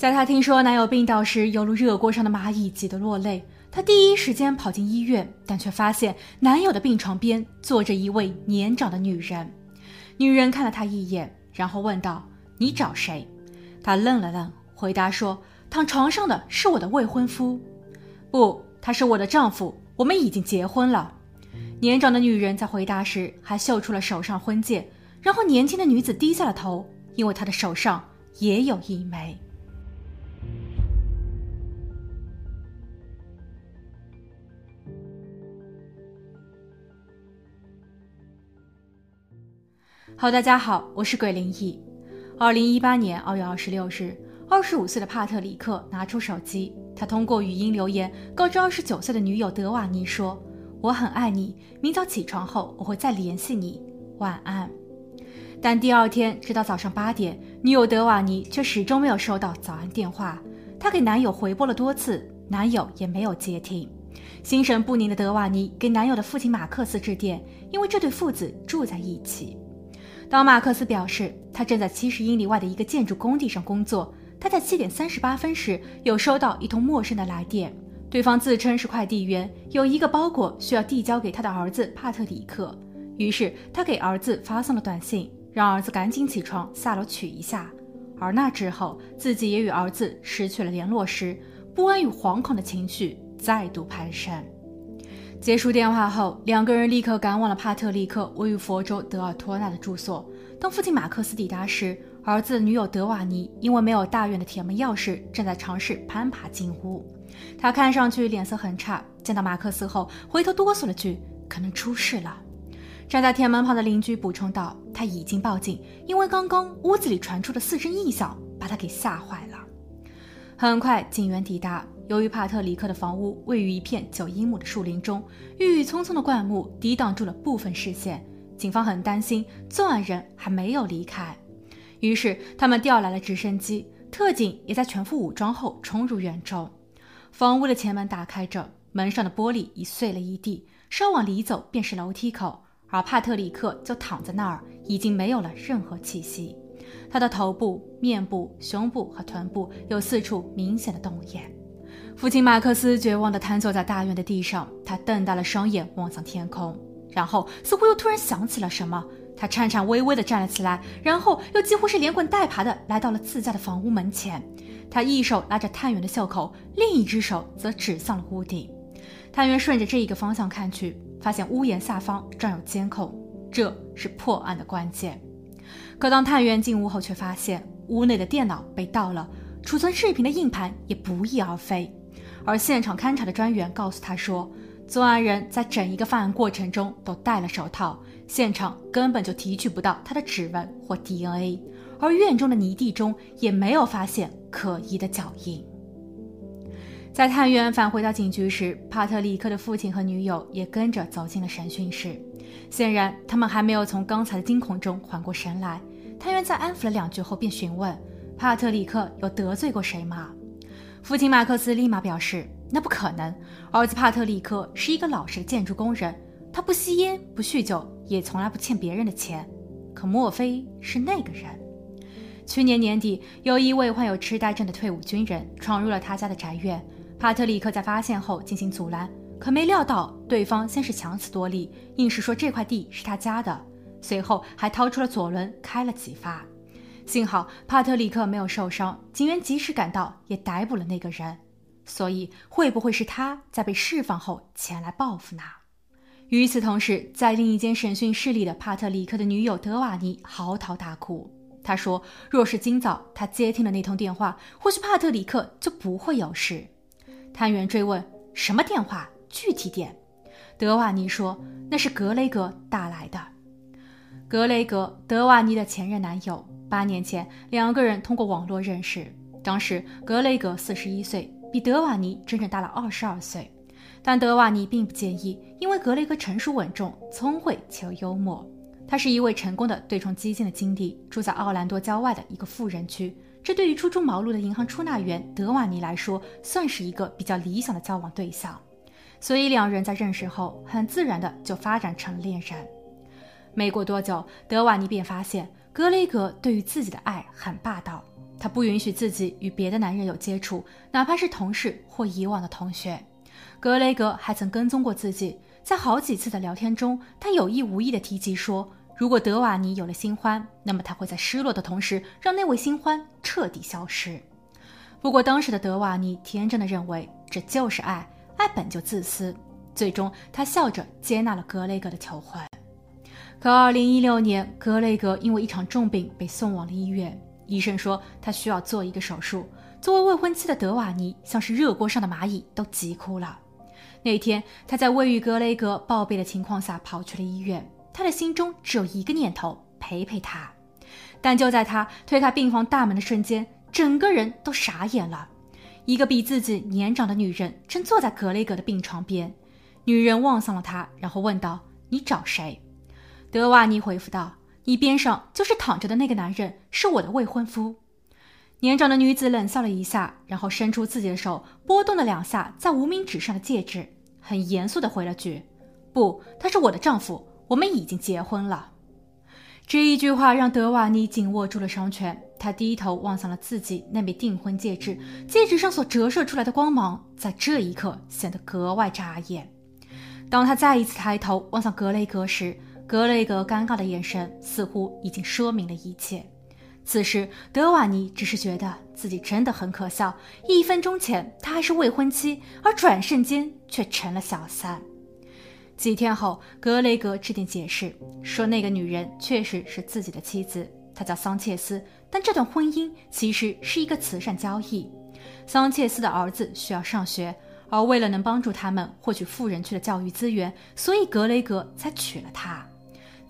在她听说男友病倒时，犹如热锅上的蚂蚁，急得落泪。她第一时间跑进医院，但却发现男友的病床边坐着一位年长的女人。女人看了她一眼，然后问道：“你找谁？”他愣了愣，回答说：“躺床上的是我的未婚夫。”“不，他是我的丈夫，我们已经结婚了。”年长的女人在回答时还秀出了手上婚戒，然后年轻的女子低下了头，因为她的手上也有一枚。好，大家好，我是鬼灵异。二零一八年二月二十六日，二十五岁的帕特里克拿出手机，他通过语音留言告知二十九岁的女友德瓦尼说：“我很爱你，明早起床后我会再联系你，晚安。”但第二天直到早上八点，女友德瓦尼却始终没有收到早安电话。她给男友回拨了多次，男友也没有接听。心神不宁的德瓦尼给男友的父亲马克思致电，因为这对父子住在一起。当马克思表示他正在七十英里外的一个建筑工地上工作，他在七点三十八分时有收到一通陌生的来电，对方自称是快递员，有一个包裹需要递交给他的儿子帕特里克。于是他给儿子发送了短信，让儿子赶紧起床下楼取一下。而那之后，自己也与儿子失去了联络时，不安与惶恐的情绪再度攀升。结束电话后，两个人立刻赶往了帕特里克位于佛州德尔托纳的住所。当父亲马克思抵达时，儿子女友德瓦尼因为没有大院的铁门钥匙，正在尝试攀爬进屋。他看上去脸色很差，见到马克思后回头哆嗦了句：“可能出事了。”站在铁门旁的邻居补充道：“他已经报警，因为刚刚屋子里传出的四声异响把他给吓坏了。”很快，警员抵达。由于帕特里克的房屋位于一片九英亩的树林中，郁郁葱葱的灌木抵挡住了部分视线，警方很担心作案人还没有离开，于是他们调来了直升机，特警也在全副武装后冲入园中。房屋的前门打开着，门上的玻璃已碎了一地，稍往里走便是楼梯口，而帕特里克就躺在那儿，已经没有了任何气息。他的头部、面部、胸部和臀部有四处明显的洞眼。父亲马克思绝望地瘫坐在大院的地上，他瞪大了双眼望向天空，然后似乎又突然想起了什么，他颤颤巍巍地站了起来，然后又几乎是连滚带爬地来到了自家的房屋门前。他一手拉着探员的袖口，另一只手则指向了屋顶。探员顺着这一个方向看去，发现屋檐下方装有监控，这是破案的关键。可当探员进屋后，却发现屋内的电脑被盗了，储存视频的硬盘也不翼而飞。而现场勘查的专员告诉他说，作案人在整一个犯案过程中都戴了手套，现场根本就提取不到他的指纹或 DNA，而院中的泥地中也没有发现可疑的脚印。在探员返回到警局时，帕特里克的父亲和女友也跟着走进了审讯室，显然他们还没有从刚才的惊恐中缓过神来。探员在安抚了两句后，便询问帕特里克有得罪过谁吗？父亲马克思立马表示：“那不可能，儿子帕特里克是一个老实的建筑工人，他不吸烟，不酗酒，也从来不欠别人的钱。可莫非是那个人？去年年底，有一位患有痴呆症的退伍军人闯入了他家的宅院，帕特里克在发现后进行阻拦，可没料到对方先是强词夺理，硬是说这块地是他家的，随后还掏出了左轮开了几发。”幸好帕特里克没有受伤，警员及时赶到，也逮捕了那个人。所以，会不会是他在被释放后前来报复呢？与此同时，在另一间审讯室里的帕特里克的女友德瓦尼嚎啕大哭。她说：“若是今早他接听了那通电话，或许帕特里克就不会有事。”探员追问：“什么电话？具体点？”德瓦尼说：“那是格雷格打来的。”格雷格，德瓦尼的前任男友。八年前，两个人通过网络认识。当时，格雷格四十一岁，比德瓦尼整整大了二十二岁。但德瓦尼并不介意，因为格雷格成熟稳重、聪慧且幽默。他是一位成功的对冲基金的经理，住在奥兰多郊外的一个富人区。这对于初出茅庐的银行出纳员德瓦尼来说，算是一个比较理想的交往对象。所以，两人在认识后，很自然的就发展成了恋人。没过多久，德瓦尼便发现。格雷格对于自己的爱很霸道，他不允许自己与别的男人有接触，哪怕是同事或以往的同学。格雷格还曾跟踪过自己，在好几次的聊天中，他有意无意地提及说，如果德瓦尼有了新欢，那么他会在失落的同时让那位新欢彻底消失。不过，当时的德瓦尼天真的认为这就是爱，爱本就自私。最终，他笑着接纳了格雷格的求婚。可2016年，格雷格因为一场重病被送往了医院，医生说他需要做一个手术。作为未婚妻的德瓦尼像是热锅上的蚂蚁，都急哭了。那天，他在未与格雷格报备的情况下跑去了医院，他的心中只有一个念头：陪陪他。但就在他推开病房大门的瞬间，整个人都傻眼了。一个比自己年长的女人正坐在格雷格的病床边，女人望向了他，然后问道：“你找谁？”德瓦尼回复道：“你边上就是躺着的那个男人，是我的未婚夫。”年长的女子冷笑了一下，然后伸出自己的手，拨动了两下在无名指上的戒指，很严肃地回了句：“不，他是我的丈夫，我们已经结婚了。”这一句话让德瓦尼紧握住了双拳，他低头望向了自己那枚订婚戒指，戒指上所折射出来的光芒，在这一刻显得格外扎眼。当他再一次抬头望向格雷格时，格雷格尴尬的眼神似乎已经说明了一切。此时，德瓦尼只是觉得自己真的很可笑。一分钟前他还是未婚妻，而转瞬间却成了小三。几天后，格雷格致电解释说，那个女人确实是自己的妻子，她叫桑切斯。但这段婚姻其实是一个慈善交易。桑切斯的儿子需要上学，而为了能帮助他们获取富人区的教育资源，所以格雷格才娶了她。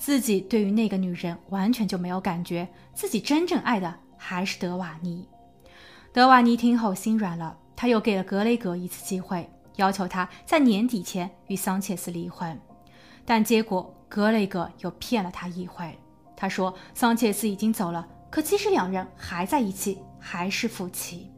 自己对于那个女人完全就没有感觉，自己真正爱的还是德瓦尼。德瓦尼听后心软了，他又给了格雷格一次机会。要求他在年底前与桑切斯离婚，但结果格雷格又骗了他一回。他说桑切斯已经走了，可其实两人还在一起，还是夫妻。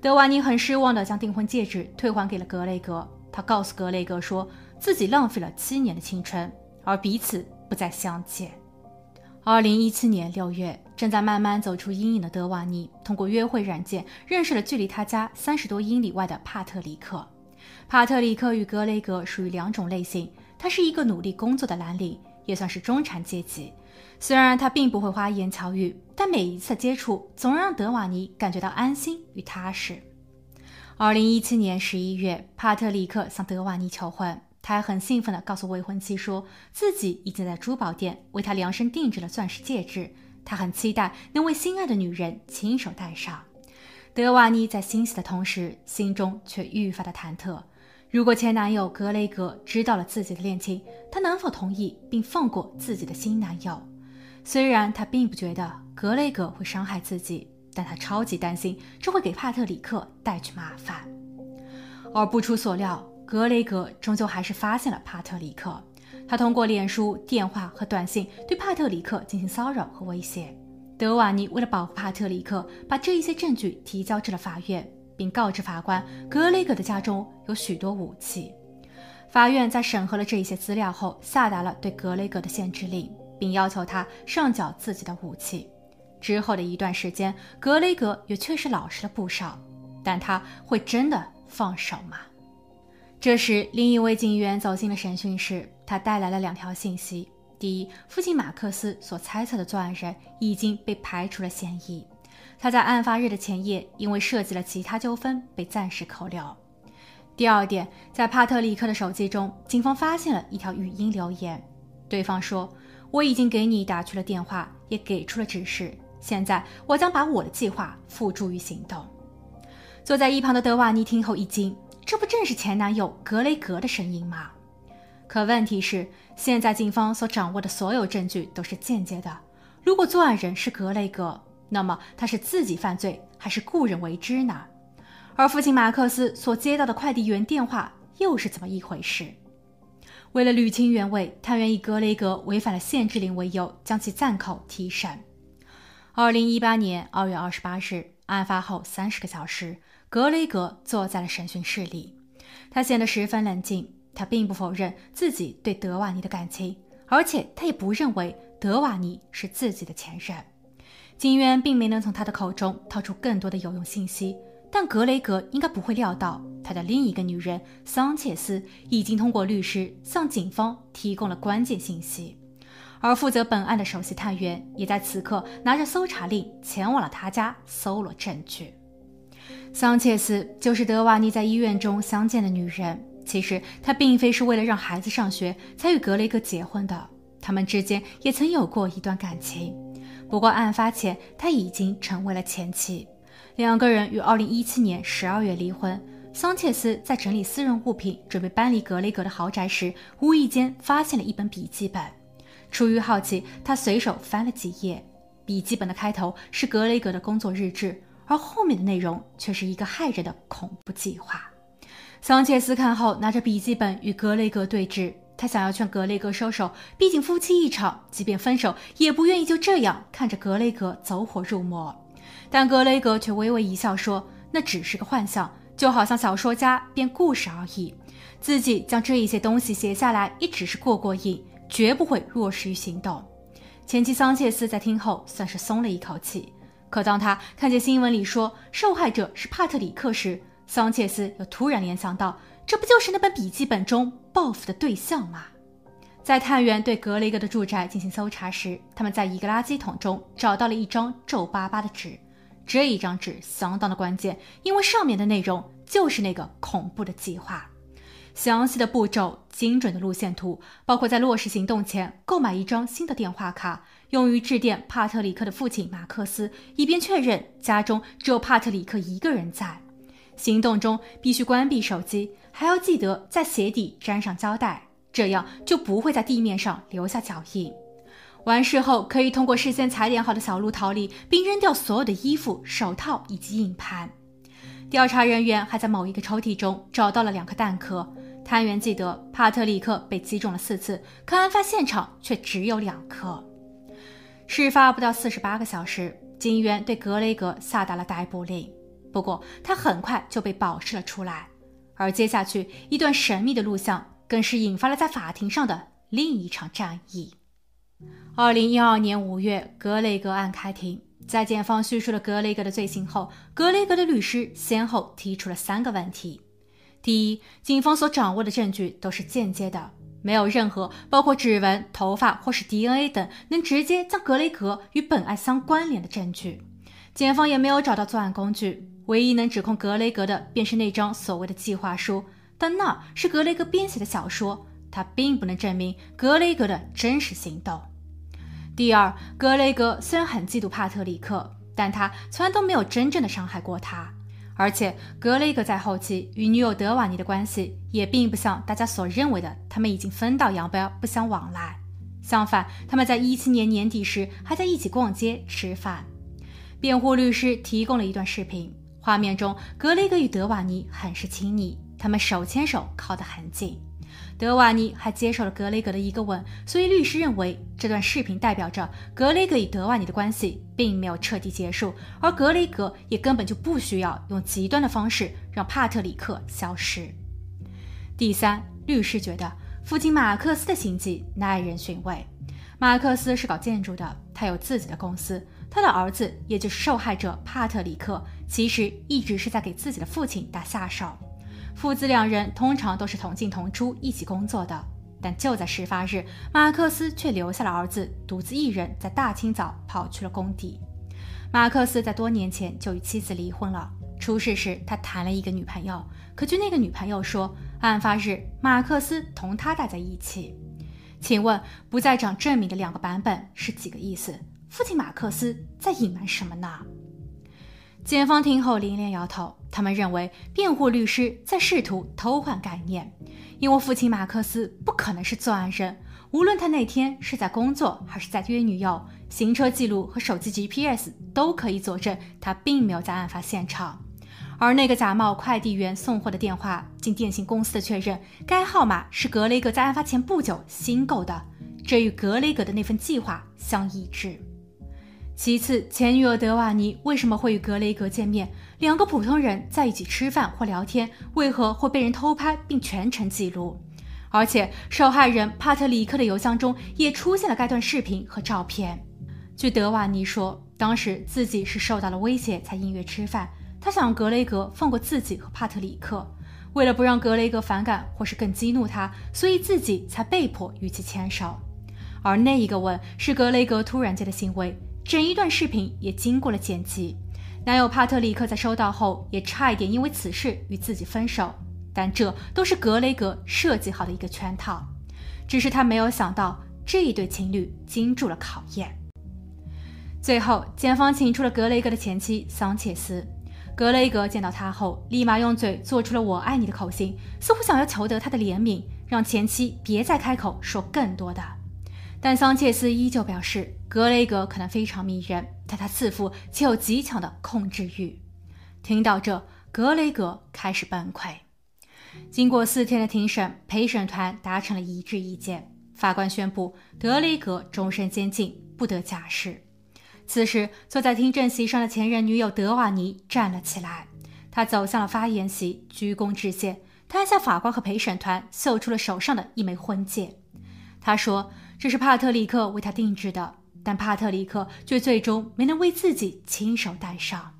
德瓦尼很失望地将订婚戒指退还给了格雷格。他告诉格雷格，说自己浪费了七年的青春，而彼此不再相见。二零一七年六月，正在慢慢走出阴影的德瓦尼，通过约会软件认识了距离他家三十多英里外的帕特里克。帕特里克与格雷格属于两种类型，他是一个努力工作的蓝领，也算是中产阶级。虽然他并不会花言巧语，但每一次接触总让德瓦尼感觉到安心与踏实。二零一七年十一月，帕特里克向德瓦尼求婚，他还很兴奋地告诉未婚妻，说自己已经在珠宝店为他量身定制了钻石戒指，他很期待能为心爱的女人亲手戴上。德瓦尼在欣喜的同时，心中却愈发的忐忑。如果前男友格雷格知道了自己的恋情，他能否同意并放过自己的新男友？虽然他并不觉得格雷格会伤害自己，但他超级担心这会给帕特里克带去麻烦。而不出所料，格雷格终究还是发现了帕特里克。他通过脸书、电话和短信对帕特里克进行骚扰和威胁。德瓦尼为了保护帕特里克，把这一些证据提交至了法院。并告知法官，格雷格的家中有许多武器。法院在审核了这一些资料后，下达了对格雷格的限制令，并要求他上缴自己的武器。之后的一段时间，格雷格也确实老实了不少。但他会真的放手吗？这时，另一位警员走进了审讯室，他带来了两条信息：第一，父亲马克思所猜测的作案人已经被排除了嫌疑。他在案发日的前夜，因为涉及了其他纠纷，被暂时扣留。第二点，在帕特里克的手机中，警方发现了一条语音留言，对方说：“我已经给你打去了电话，也给出了指示，现在我将把我的计划付诸于行动。”坐在一旁的德瓦尼听后一惊，这不正是前男友格雷格的声音吗？可问题是，现在警方所掌握的所有证据都是间接的，如果作案人是格雷格。那么他是自己犯罪还是故人为之呢？而父亲马克思所接到的快递员电话又是怎么一回事？为了捋清原委，探员以格雷格违反了限制令为由，将其暂扣提审。二零一八年二月二十八日，案发后三十个小时，格雷格坐在了审讯室里，他显得十分冷静。他并不否认自己对德瓦尼的感情，而且他也不认为德瓦尼是自己的前任。警员并没能从他的口中套出更多的有用信息，但格雷格应该不会料到，他的另一个女人桑切斯已经通过律师向警方提供了关键信息。而负责本案的首席探员也在此刻拿着搜查令前往了他家搜罗证据。桑切斯就是德瓦尼在医院中相见的女人。其实她并非是为了让孩子上学才与格雷格结婚的，他们之间也曾有过一段感情。不过案发前，他已经成为了前妻。两个人于2017年12月离婚。桑切斯在整理私人物品，准备搬离格雷格的豪宅时，无意间发现了一本笔记本。出于好奇，他随手翻了几页。笔记本的开头是格雷格的工作日志，而后面的内容却是一个骇人的恐怖计划。桑切斯看后，拿着笔记本与格雷格对峙。他想要劝格雷格收手，毕竟夫妻一场，即便分手，也不愿意就这样看着格雷格走火入魔。但格雷格却微微一笑，说：“那只是个幻想，就好像小说家编故事而已。自己将这一些东西写下来，也只是过过瘾。”绝不会落实于行动。前妻桑切斯在听后算是松了一口气。可当他看见新闻里说受害者是帕特里克时，桑切斯又突然联想到，这不就是那本笔记本中报复的对象吗？在探员对格雷格的住宅进行搜查时，他们在一个垃圾桶中找到了一张皱巴巴的纸。这一张纸相当的关键，因为上面的内容就是那个恐怖的计划。详细的步骤、精准的路线图，包括在落实行动前购买一张新的电话卡，用于致电帕特里克的父亲马克思，以便确认家中只有帕特里克一个人在。行动中必须关闭手机，还要记得在鞋底粘上胶带，这样就不会在地面上留下脚印。完事后可以通过事先踩点好的小路逃离，并扔掉所有的衣服、手套以及硬盘。调查人员还在某一个抽屉中找到了两颗弹壳。探员记得，帕特里克被击中了四次，可案发现场却只有两颗。事发不到四十八个小时，警员对格雷格下达了逮捕令。不过，他很快就被保释了出来。而接下去一段神秘的录像，更是引发了在法庭上的另一场战役。二零一二年五月，格雷格案开庭。在检方叙述了格雷格的罪行后，格雷格的律师先后提出了三个问题。第一，警方所掌握的证据都是间接的，没有任何包括指纹、头发或是 DNA 等能直接将格雷格与本案相关联的证据。检方也没有找到作案工具，唯一能指控格雷格的便是那张所谓的计划书，但那是格雷格编写的小说，他并不能证明格雷格的真实行动。第二，格雷格虽然很嫉妒帕特里克，但他从来都没有真正的伤害过他。而且格雷格在后期与女友德瓦尼的关系也并不像大家所认为的，他们已经分道扬镳，不相往来。相反，他们在一七年年底时还在一起逛街吃饭。辩护律师提供了一段视频，画面中格雷格与德瓦尼很是亲昵，他们手牵手靠得很近。德瓦尼还接受了格雷格的一个吻，所以律师认为这段视频代表着格雷格与德瓦尼的关系并没有彻底结束，而格雷格也根本就不需要用极端的方式让帕特里克消失。第三，律师觉得父亲马克思的行迹耐人寻味。马克思是搞建筑的，他有自己的公司，他的儿子也就是受害者帕特里克，其实一直是在给自己的父亲打下手。父子两人通常都是同进同出，一起工作的。但就在事发日，马克思却留下了儿子，独自一人在大清早跑去了工地。马克思在多年前就与妻子离婚了。出事时，他谈了一个女朋友，可据那个女朋友说，案发日马克思同她待在一起。请问，不在场证明的两个版本是几个意思？父亲马克思在隐瞒什么呢？检方听后连连摇头，他们认为辩护律师在试图偷换概念，因为父亲马克思不可能是作案人，无论他那天是在工作还是在约女友，行车记录和手机 GPS 都可以佐证他并没有在案发现场。而那个假冒快递员送货的电话，经电信公司的确认，该号码是格雷格在案发前不久新购的，这与格雷格的那份计划相一致。其次，前女友德瓦尼为什么会与格雷格见面？两个普通人在一起吃饭或聊天，为何会被人偷拍并全程记录？而且受害人帕特里克的邮箱中也出现了该段视频和照片。据德瓦尼说，当时自己是受到了威胁才应约吃饭，他想格雷格放过自己和帕特里克。为了不让格雷格反感或是更激怒他，所以自己才被迫与其牵手。而那一个吻是格雷格突然间的行为，整一段视频也经过了剪辑。男友帕特里克在收到后也差一点因为此事与自己分手，但这都是格雷格设计好的一个圈套。只是他没有想到这一对情侣经住了考验。最后，检方请出了格雷格的前妻桑切斯。格雷格见到他后，立马用嘴做出了“我爱你”的口型，似乎想要求得他的怜悯，让前妻别再开口说更多的。但桑切斯依旧表示，格雷格可能非常迷人，但他自负且有极强的控制欲。听到这，格雷格开始崩溃。经过四天的庭审，陪审团达成了一致意见，法官宣布德雷格终身监禁，不得假释。此时，坐在听证席上的前任女友德瓦尼站了起来，她走向了发言席，鞠躬致谢。她向法官和陪审团秀出了手上的一枚婚戒。她说：“这是帕特里克为他定制的，但帕特里克却最终没能为自己亲手戴上。”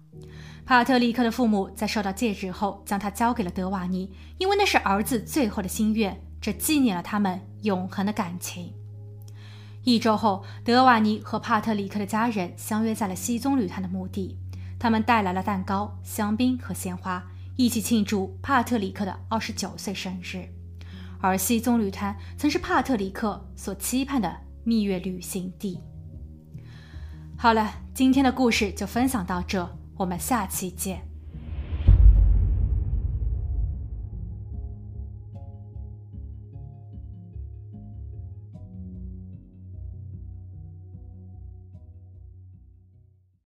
帕特里克的父母在收到戒指后，将它交给了德瓦尼，因为那是儿子最后的心愿，这纪念了他们永恒的感情。一周后，德瓦尼和帕特里克的家人相约在了西宗旅团的墓地。他们带来了蛋糕、香槟和鲜花，一起庆祝帕特里克的二十九岁生日。而西棕榈滩曾是帕特里克所期盼的蜜月旅行地。好了，今天的故事就分享到这，我们下期见。